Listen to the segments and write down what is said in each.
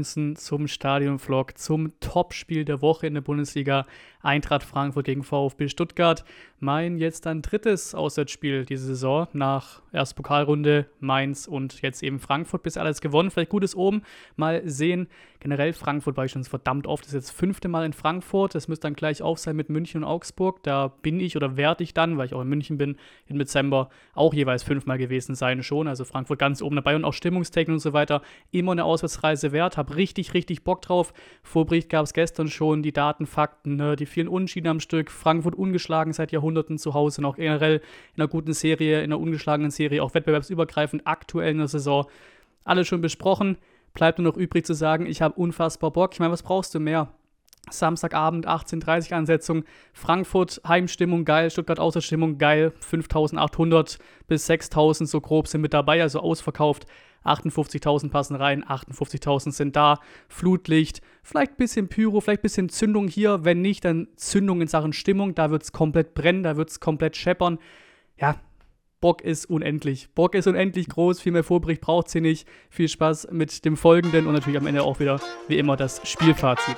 Und Moinsen zum Stadion-Vlog, zum Topspiel der Woche in der Bundesliga. Eintracht Frankfurt gegen VfB Stuttgart. Mein jetzt dann drittes Auswärtsspiel diese Saison nach erst Pokalrunde, Mainz und jetzt eben Frankfurt bis alles gewonnen. Vielleicht gutes oben. Mal sehen. Generell Frankfurt war ich schon verdammt oft. Das ist jetzt das fünfte Mal in Frankfurt. Das müsste dann gleich auf sein mit München und Augsburg. Da bin ich oder werde ich dann, weil ich auch in München bin, im Dezember auch jeweils fünfmal gewesen sein schon. Also Frankfurt ganz oben dabei und auch Stimmungstechnik und so weiter. Immer eine Auswärtsreise wert. Hab richtig, richtig Bock drauf. Vorbericht gab es gestern schon. Die Daten, Fakten, ne, die vielen Unschieden am Stück. Frankfurt ungeschlagen seit Jahrhunderten zu Hause, noch generell in einer guten Serie, in einer ungeschlagenen Serie, auch wettbewerbsübergreifend aktuell in der Saison. Alles schon besprochen. Bleibt nur noch übrig zu sagen, ich habe unfassbar Bock. Ich meine, was brauchst du mehr? Samstagabend 18.30 Ansetzung. Frankfurt Heimstimmung geil, Stuttgart Außerstimmung geil. 5800 bis 6000 so grob sind mit dabei, also ausverkauft. 58.000 passen rein, 58.000 sind da. Flutlicht, vielleicht ein bisschen Pyro, vielleicht ein bisschen Zündung hier. Wenn nicht, dann Zündung in Sachen Stimmung. Da wird es komplett brennen, da wird es komplett scheppern. Ja, Bock ist unendlich. Bock ist unendlich groß. Viel mehr Vorbericht braucht sie nicht. Viel Spaß mit dem Folgenden und natürlich am Ende auch wieder, wie immer, das Spielfazit.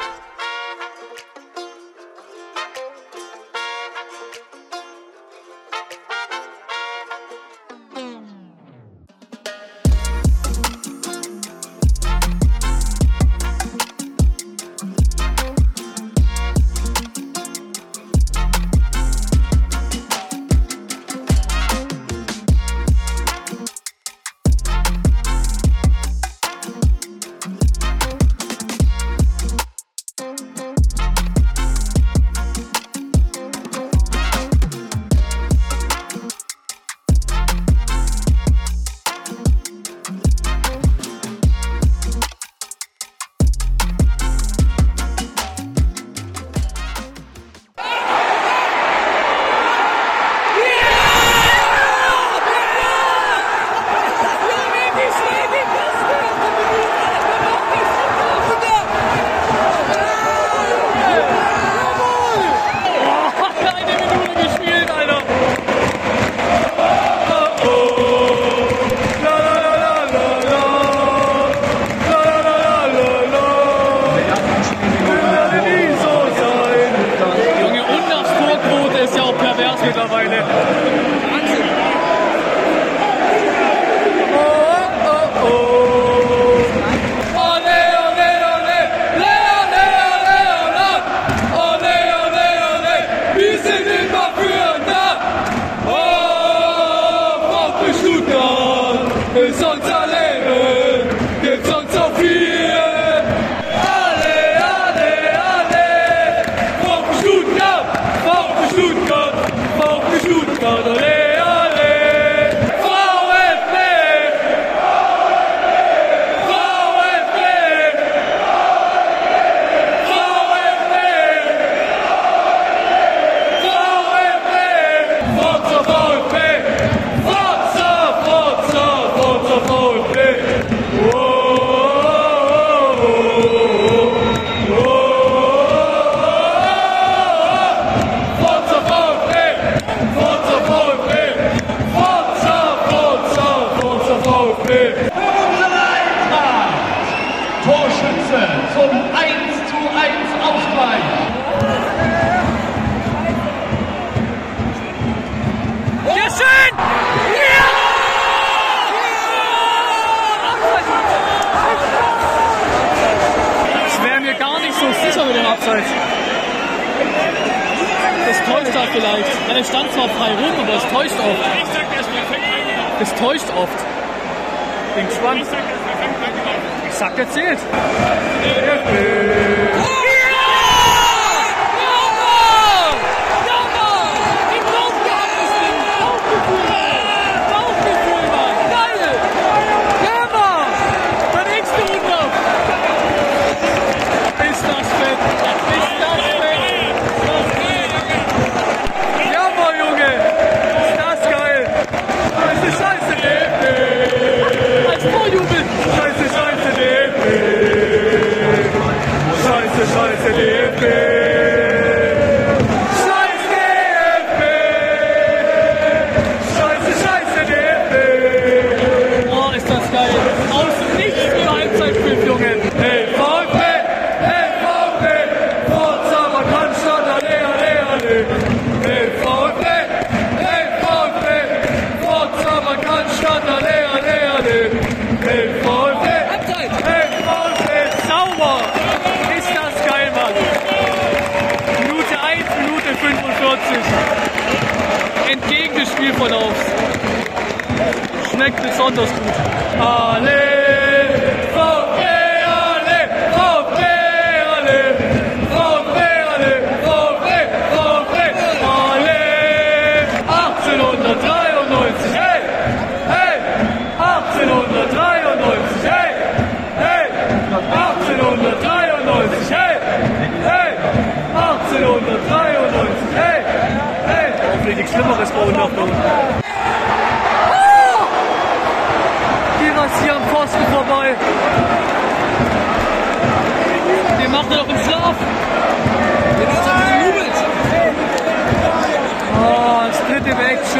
Schmeckt besonders gut. Alle,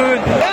schön.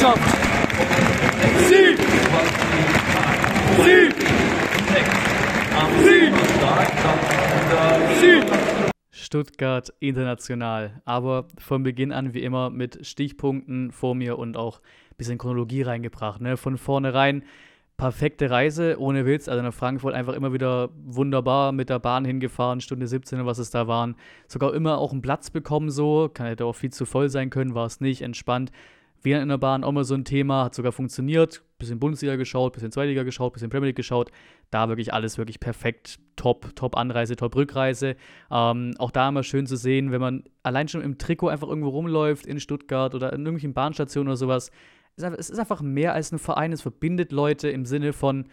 Spitzenmannschaft. Sie! Sie! Sie! Sie! Stuttgart international. Aber von Beginn an wie immer mit Stichpunkten vor mir und auch ein bisschen Chronologie reingebracht. Ne? Von vornherein perfekte Reise, ohne Witz. Also nach Frankfurt einfach immer wieder wunderbar mit der Bahn hingefahren, Stunde 17 oder was es da waren. Sogar immer auch einen Platz bekommen so. Kann hätte auch viel zu voll sein können, war es nicht. Entspannt. Während in der Bahn auch mal so ein Thema, hat sogar funktioniert. Bisschen Bundesliga geschaut, bisschen Zweitliga geschaut, bisschen Premier League geschaut. Da wirklich alles wirklich perfekt. Top, top Anreise, top Rückreise. Ähm, auch da immer schön zu sehen, wenn man allein schon im Trikot einfach irgendwo rumläuft in Stuttgart oder in irgendwelchen Bahnstationen oder sowas. Es ist einfach mehr als ein Verein. Es verbindet Leute im Sinne von,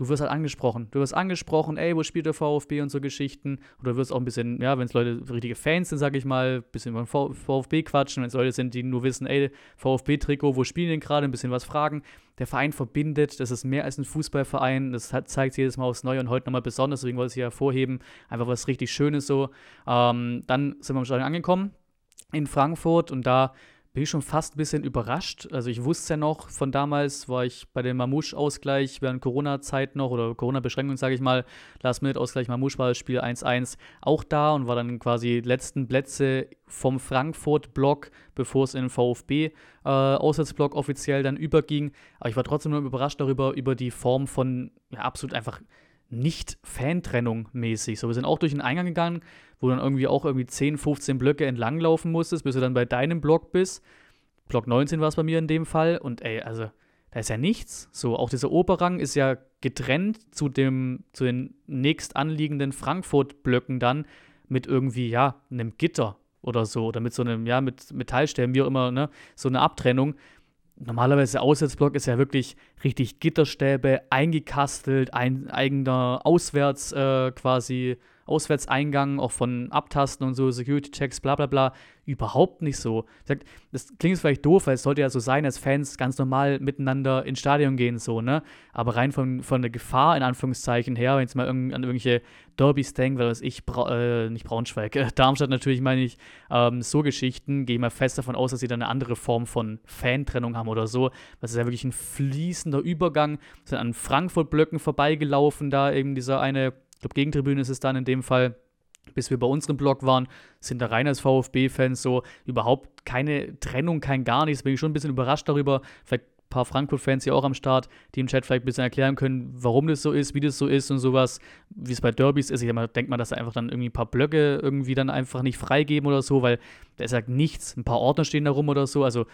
du wirst halt angesprochen. Du wirst angesprochen, ey, wo spielt der VfB und so Geschichten. Oder du wirst auch ein bisschen, ja, wenn es Leute richtige Fans sind, sag ich mal, ein bisschen über den VfB quatschen. Wenn es Leute sind, die nur wissen, ey, VfB-Trikot, wo spielen denn gerade, ein bisschen was fragen. Der Verein verbindet, das ist mehr als ein Fußballverein. Das hat, zeigt jedes Mal aufs Neue und heute nochmal besonders, deswegen wollte ich es hier hervorheben. Einfach was richtig Schönes so. Ähm, dann sind wir im Stadion angekommen in Frankfurt und da bin ich schon fast ein bisschen überrascht. Also ich wusste ja noch, von damals war ich bei dem Mamouche-Ausgleich während Corona-Zeit noch oder Corona-Beschränkungen, sage ich mal. Last-Minute-Ausgleich Mamouche war das Spiel 1-1 auch da und war dann quasi letzten Plätze vom Frankfurt-Block, bevor es in den VfB-Auswärtsblock offiziell dann überging. Aber ich war trotzdem nur überrascht darüber, über die Form von ja, absolut einfach nicht Fantrennung mäßig. So, wir sind auch durch den Eingang gegangen, wo du dann irgendwie auch irgendwie 10, 15 Blöcke entlanglaufen musstest, bis du dann bei deinem Block bist. Block 19 war es bei mir in dem Fall. Und ey, also, da ist ja nichts. So, auch dieser Oberrang ist ja getrennt zu dem, zu den nächst anliegenden Frankfurt-Blöcken dann mit irgendwie, ja, einem Gitter oder so. Oder mit so einem, ja, mit Metallstäben, wie auch immer, ne? So eine Abtrennung normalerweise der Auswärtsblock ist ja wirklich richtig Gitterstäbe, eingekastelt, ein eigener Auswärts äh, quasi Auswärtseingang, auch von Abtasten und so, Security-Checks, bla bla bla, überhaupt nicht so. Das klingt vielleicht doof, weil es sollte ja so sein, als Fans ganz normal miteinander ins Stadion gehen, so, ne? Aber rein von, von der Gefahr, in Anführungszeichen, her, wenn ich mal an irgendwelche Derbys denke, weil was ich, Bra äh, nicht Braunschweig, äh, Darmstadt natürlich meine ich, ähm, so Geschichten, gehe ich mal fest davon aus, dass sie dann eine andere Form von Fantrennung haben oder so. Das ist ja wirklich ein fließender Übergang, sind an Frankfurt-Blöcken vorbeigelaufen, da eben dieser eine ich glaube, Gegentribüne ist es dann in dem Fall, bis wir bei unserem Blog waren, sind da rein als VfB-Fans so überhaupt keine Trennung, kein gar nichts. Bin ich schon ein bisschen überrascht darüber. Vielleicht ein paar Frankfurt-Fans hier auch am Start, die im Chat vielleicht ein bisschen erklären können, warum das so ist, wie das so ist und sowas, wie es bei Derbys ist. Ich denke mal, dass da einfach dann irgendwie ein paar Blöcke irgendwie dann einfach nicht freigeben oder so, weil da ist halt nichts, ein paar Ordner stehen da rum oder so. Also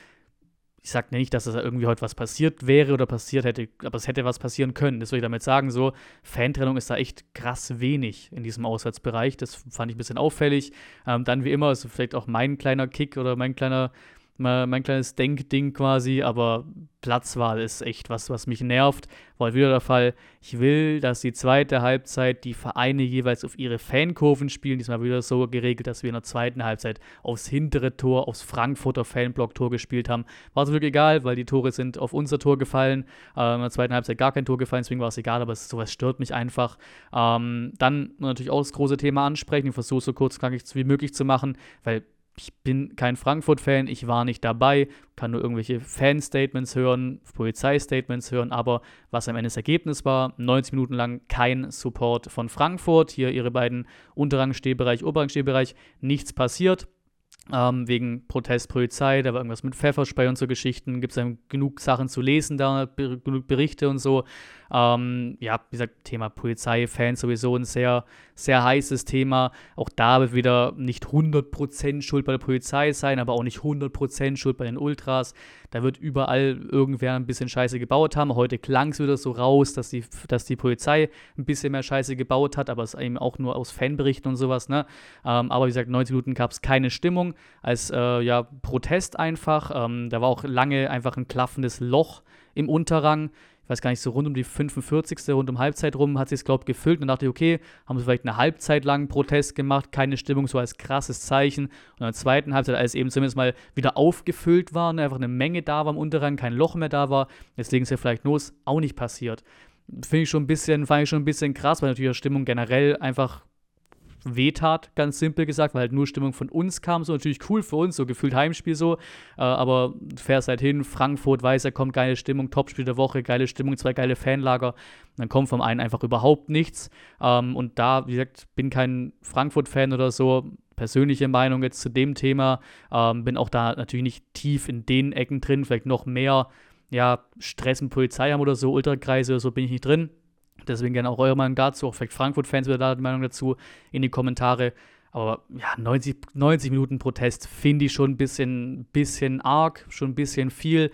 ich sage nicht, dass da irgendwie heute was passiert wäre oder passiert hätte, aber es hätte was passieren können. Das will ich damit sagen. So, Fantrennung ist da echt krass wenig in diesem Auswärtsbereich. Das fand ich ein bisschen auffällig. Ähm, dann wie immer, ist vielleicht auch mein kleiner Kick oder mein kleiner mein kleines Denkding quasi, aber Platzwahl ist echt was, was mich nervt. War wieder der Fall. Ich will, dass die zweite Halbzeit die Vereine jeweils auf ihre Fankurven spielen. Diesmal wieder so geregelt, dass wir in der zweiten Halbzeit aufs hintere Tor, aufs Frankfurter Fanblock-Tor gespielt haben. War es wirklich egal, weil die Tore sind auf unser Tor gefallen. Äh, in der zweiten Halbzeit gar kein Tor gefallen, deswegen war es egal, aber sowas stört mich einfach. Ähm, dann natürlich auch das große Thema ansprechen. Ich versuche so kurz wie möglich zu machen, weil ich bin kein Frankfurt-Fan, ich war nicht dabei, kann nur irgendwelche Fan-Statements hören, Polizeistatements hören, aber was am Ende das Ergebnis war, 90 Minuten lang kein Support von Frankfurt, hier ihre beiden Unterrangstehbereich, Oberrangstehbereich, nichts passiert. Ähm, wegen Protestpolizei, da war irgendwas mit Pfefferspray und so Geschichten, gibt es genug Sachen zu lesen da, genug Berichte und so. Ähm, ja, wie gesagt, Thema Polizei, Fans sowieso ein sehr, sehr heißes Thema. Auch da wird wieder nicht 100% Schuld bei der Polizei sein, aber auch nicht 100% Schuld bei den Ultras. Da wird überall irgendwer ein bisschen Scheiße gebaut haben. Heute klang es wieder so raus, dass die, dass die Polizei ein bisschen mehr Scheiße gebaut hat, aber es eben auch nur aus Fanberichten und sowas. Ne? Ähm, aber wie gesagt, 90 Minuten gab es keine Stimmung, als äh, ja, Protest einfach. Ähm, da war auch lange einfach ein klaffendes Loch im Unterrang ich weiß gar nicht, so rund um die 45. rund um Halbzeit rum hat sich es, glaube ich, gefüllt. Und dachte okay, haben sie vielleicht eine Halbzeit lang Protest gemacht, keine Stimmung, so als krasses Zeichen. Und in der zweiten Halbzeit, als eben zumindest mal wieder aufgefüllt war, ne, einfach eine Menge da war im Unterrang, kein Loch mehr da war, legen sie ja vielleicht los, auch nicht passiert. Finde ich schon ein bisschen, fand ich schon ein bisschen krass, weil natürlich die Stimmung generell einfach wehtat, ganz simpel gesagt, weil halt nur Stimmung von uns kam, so natürlich cool für uns, so gefühlt Heimspiel so, äh, aber du fährst halt hin, Frankfurt weiß, da kommt geile Stimmung, Topspiel der Woche, geile Stimmung, zwei geile Fanlager, dann kommt vom einen einfach überhaupt nichts. Ähm, und da, wie gesagt, bin kein Frankfurt-Fan oder so, persönliche Meinung jetzt zu dem Thema, ähm, bin auch da natürlich nicht tief in den Ecken drin, vielleicht noch mehr, ja, Stress und Polizei haben oder so, Ultrakreise oder so bin ich nicht drin, Deswegen gerne auch eure Meinung dazu, auch vielleicht Frankfurt-Fans wieder da die Meinung dazu in die Kommentare. Aber ja, 90, 90 Minuten Protest finde ich schon ein bisschen, bisschen arg, schon ein bisschen viel.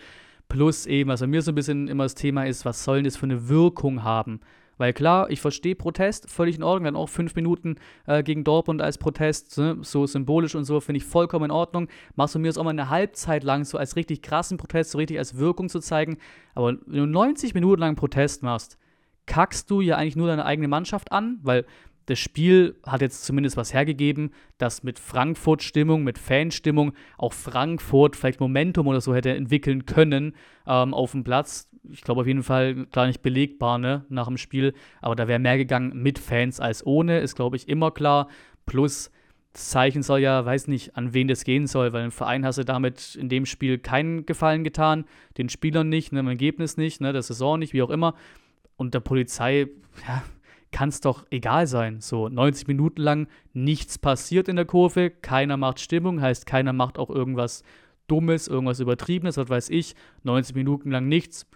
Plus eben, was also mir so ein bisschen immer das Thema ist, was soll denn das für eine Wirkung haben? Weil klar, ich verstehe Protest, völlig in Ordnung. Dann auch fünf Minuten äh, gegen Dortmund als Protest, ne? so symbolisch und so, finde ich vollkommen in Ordnung. Machst du mir das auch mal eine Halbzeit lang so als richtig krassen Protest, so richtig als Wirkung zu zeigen. Aber wenn du 90 Minuten lang Protest machst, kackst du ja eigentlich nur deine eigene Mannschaft an, weil das Spiel hat jetzt zumindest was hergegeben, dass mit Frankfurt-Stimmung, mit Fanstimmung auch Frankfurt vielleicht Momentum oder so hätte entwickeln können ähm, auf dem Platz. Ich glaube auf jeden Fall gar nicht belegbar ne, nach dem Spiel, aber da wäre mehr gegangen mit Fans als ohne, ist glaube ich immer klar. Plus das Zeichen soll ja, weiß nicht, an wen das gehen soll, weil im Verein hast du damit in dem Spiel keinen Gefallen getan, den Spielern nicht, ne, im Ergebnis nicht, ne, der Saison nicht, wie auch immer und der Polizei, ja, kann es doch egal sein. So 90 Minuten lang nichts passiert in der Kurve, keiner macht Stimmung, heißt keiner macht auch irgendwas Dummes, irgendwas Übertriebenes, was weiß ich. 90 Minuten lang nichts.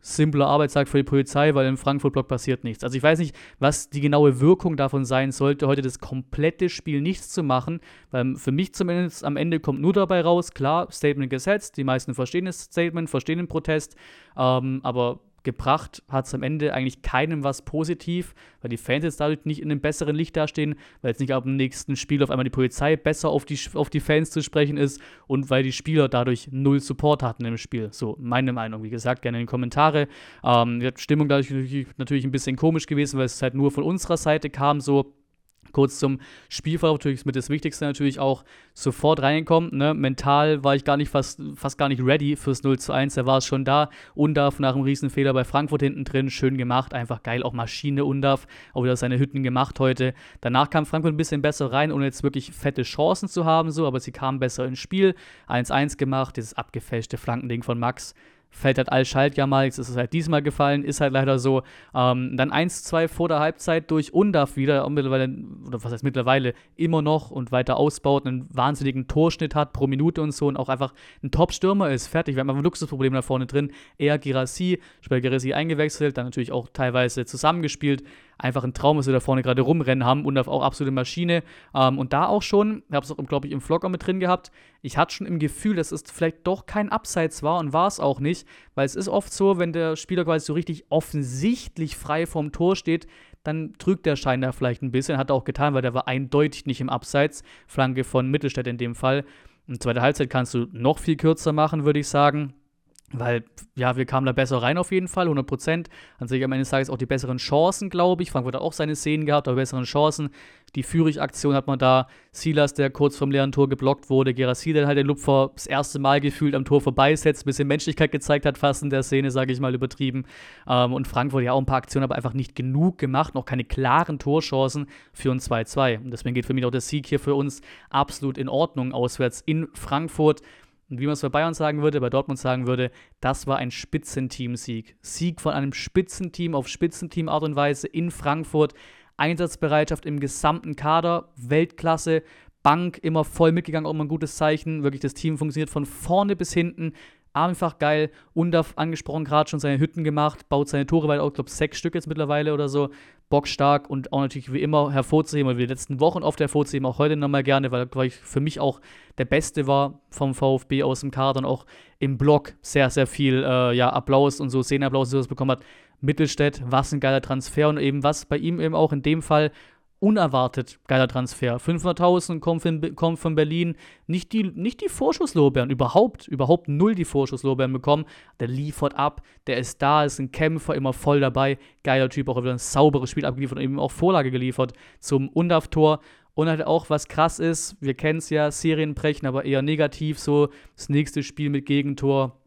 simpler Arbeitstag für die Polizei, weil im Frankfurt-Block passiert nichts. Also ich weiß nicht, was die genaue Wirkung davon sein sollte, heute das komplette Spiel nichts zu machen, weil für mich zumindest am Ende kommt nur dabei raus, klar, Statement gesetzt, die meisten verstehen das Statement, verstehen den Protest, ähm, aber gebracht hat es am Ende eigentlich keinem was positiv, weil die Fans jetzt dadurch nicht in einem besseren Licht dastehen, weil jetzt nicht ab dem nächsten Spiel auf einmal die Polizei besser auf die, auf die Fans zu sprechen ist und weil die Spieler dadurch null Support hatten im Spiel. So, meine Meinung. Wie gesagt, gerne in die Kommentare. Ähm, die Stimmung dadurch natürlich ein bisschen komisch gewesen, weil es halt nur von unserer Seite kam, so Kurz zum Spielverlauf, natürlich mit das Wichtigste natürlich auch sofort reingekommen. Ne? Mental war ich gar nicht fast, fast gar nicht ready fürs 0 zu 1. Da war es schon da. Undaf nach einem Riesenfehler bei Frankfurt hinten drin. Schön gemacht. Einfach geil. Auch Maschine Undaf. Auch wieder seine Hütten gemacht heute. Danach kam Frankfurt ein bisschen besser rein, ohne jetzt wirklich fette Chancen zu haben. So, aber sie kamen besser ins Spiel. 1-1 gemacht. Dieses abgefälschte Flankending von Max fällt halt Al-Schalt ja mal, jetzt ist es halt diesmal gefallen, ist halt leider so. Ähm, dann 1-2 vor der Halbzeit durch Undaf wieder, mittlerweile, oder was heißt mittlerweile, immer noch und weiter ausbaut, einen wahnsinnigen Torschnitt hat pro Minute und so und auch einfach ein Top-Stürmer ist, fertig. Wir haben einfach ein Luxusproblem da vorne drin. Er, Girassi, später Girassi eingewechselt, dann natürlich auch teilweise zusammengespielt einfach ein Traum, was wir da vorne gerade rumrennen haben und auch absolute Maschine. Ähm, und da auch schon, ich habe es auch, glaube ich, im Vlog auch mit drin gehabt, ich hatte schon im Gefühl, dass es vielleicht doch kein Abseits war und war es auch nicht, weil es ist oft so, wenn der Spieler quasi so richtig offensichtlich frei vorm Tor steht, dann trügt der Schein da vielleicht ein bisschen. Hat er auch getan, weil der war eindeutig nicht im Abseits. Flanke von Mittelstädt in dem Fall. Und zweite Halbzeit kannst du noch viel kürzer machen, würde ich sagen. Weil, ja, wir kamen da besser rein auf jeden Fall, 100 Prozent. An sich am Ende des Tages auch die besseren Chancen, glaube ich. Frankfurt hat auch seine Szenen gehabt, aber besseren Chancen. Die Führig-Aktion hat man da. Silas, der kurz vom leeren Tor geblockt wurde. Gerassi, der halt den Lupfer das erste Mal gefühlt am Tor vorbeisetzt, ein bisschen Menschlichkeit gezeigt hat, fast in der Szene, sage ich mal, übertrieben. Ähm, und Frankfurt ja auch ein paar Aktionen, aber einfach nicht genug gemacht. Noch keine klaren Torchancen für ein 2-2. Und deswegen geht für mich auch der Sieg hier für uns absolut in Ordnung auswärts in Frankfurt. Und wie man es bei Bayern sagen würde, bei Dortmund sagen würde, das war ein Spitzenteam-Sieg. Sieg von einem Spitzenteam auf Spitzenteam-Art und Weise in Frankfurt. Einsatzbereitschaft im gesamten Kader, Weltklasse. Bank immer voll mitgegangen, auch immer ein gutes Zeichen. Wirklich, das Team funktioniert von vorne bis hinten. Einfach geil. Undaf angesprochen, gerade schon seine Hütten gemacht, baut seine Tore weiter, ich glaube sechs Stück jetzt mittlerweile oder so. Bockstark und auch natürlich wie immer hervorzuheben, weil wir die letzten Wochen oft hervorzuheben, auch heute nochmal gerne, weil er für mich auch der Beste war vom VfB aus dem Kader und auch im Block sehr, sehr viel äh, ja, Applaus und so, Szenenapplaus, so was bekommen hat. Mittelstädt, was ein geiler Transfer und eben was bei ihm eben auch in dem Fall unerwartet geiler Transfer. 500.000 kommt von, kommt von Berlin. Nicht die, nicht die Vorschusslorbeeren, überhaupt, überhaupt null die Vorschusslorbeeren bekommen. Der liefert ab, der ist da, ist ein Kämpfer, immer voll dabei. Geiler Typ, auch wieder ein sauberes Spiel abgeliefert und eben auch Vorlage geliefert zum Undaf-Tor. Und halt auch, was krass ist, wir kennen es ja, Serienbrechen, aber eher negativ so. Das nächste Spiel mit Gegentor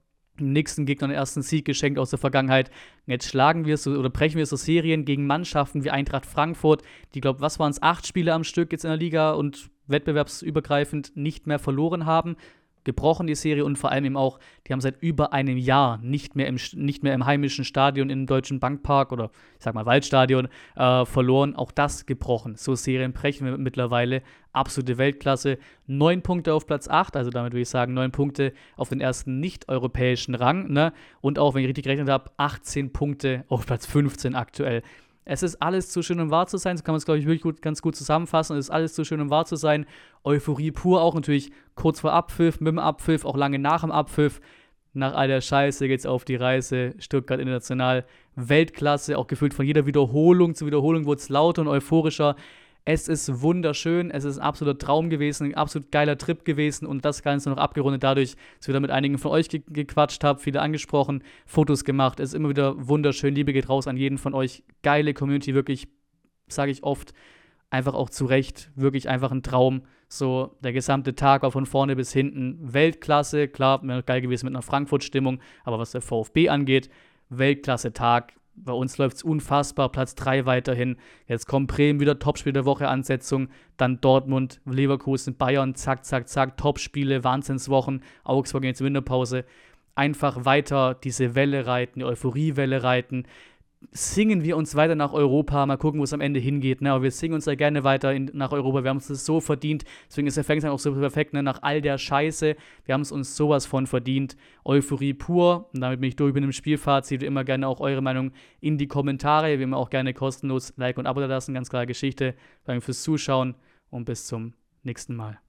nächsten Gegner den ersten Sieg geschenkt aus der Vergangenheit. Jetzt schlagen wir so oder brechen wir so Serien gegen Mannschaften wie Eintracht Frankfurt, die, glaube was waren es, acht Spiele am Stück jetzt in der Liga und wettbewerbsübergreifend nicht mehr verloren haben gebrochen, die Serie, und vor allem eben auch, die haben seit über einem Jahr nicht mehr im, nicht mehr im heimischen Stadion im Deutschen Bankpark oder ich sag mal Waldstadion äh, verloren. Auch das gebrochen. So Serien brechen wir mittlerweile. Absolute Weltklasse. Neun Punkte auf Platz 8, also damit würde ich sagen, neun Punkte auf den ersten nicht-europäischen Rang. Ne? Und auch, wenn ich richtig gerechnet habe, 18 Punkte auf Platz 15 aktuell. Es ist alles zu schön, um wahr zu sein. So kann man es, glaube ich, wirklich gut, ganz gut zusammenfassen. Es ist alles zu schön, um wahr zu sein. Euphorie pur, auch natürlich kurz vor Abpfiff, mit dem Abpfiff, auch lange nach dem Abpfiff. Nach all der Scheiße geht's auf die Reise. Stuttgart International, Weltklasse, auch gefühlt von jeder Wiederholung zu Wiederholung wurde es lauter und euphorischer. Es ist wunderschön, es ist ein absoluter Traum gewesen, ein absolut geiler Trip gewesen und das Ganze noch abgerundet dadurch, dass wir da mit einigen von euch ge gequatscht haben, viele angesprochen, Fotos gemacht. Es ist immer wieder wunderschön. Liebe geht raus an jeden von euch. Geile Community, wirklich, sage ich oft, einfach auch zu Recht, wirklich einfach ein Traum. So, der gesamte Tag war von vorne bis hinten Weltklasse. Klar, wäre geil gewesen mit einer Frankfurt-Stimmung, aber was der VfB angeht, Weltklasse-Tag bei uns läuft es unfassbar, Platz 3 weiterhin. Jetzt kommt Bremen wieder, Topspiel der Woche, Ansetzung. Dann Dortmund, Leverkusen, Bayern, zack, zack, zack, Topspiele, Wahnsinnswochen. Augsburg jetzt Winterpause. Einfach weiter diese Welle reiten, die Euphoriewelle reiten. Singen wir uns weiter nach Europa, mal gucken, wo es am Ende hingeht. Ne? Aber wir singen uns ja gerne weiter in, nach Europa. Wir haben uns das so verdient. Deswegen ist der Fangtime auch so perfekt, ne? nach all der Scheiße. Wir haben es uns sowas von verdient. Euphorie pur. Und damit bin ich durch mit dem Spielfazit. Immer gerne auch eure Meinung in die Kommentare. Wir haben auch gerne kostenlos Like und Abo da lassen. Ganz klare Geschichte. Danke fürs Zuschauen und bis zum nächsten Mal.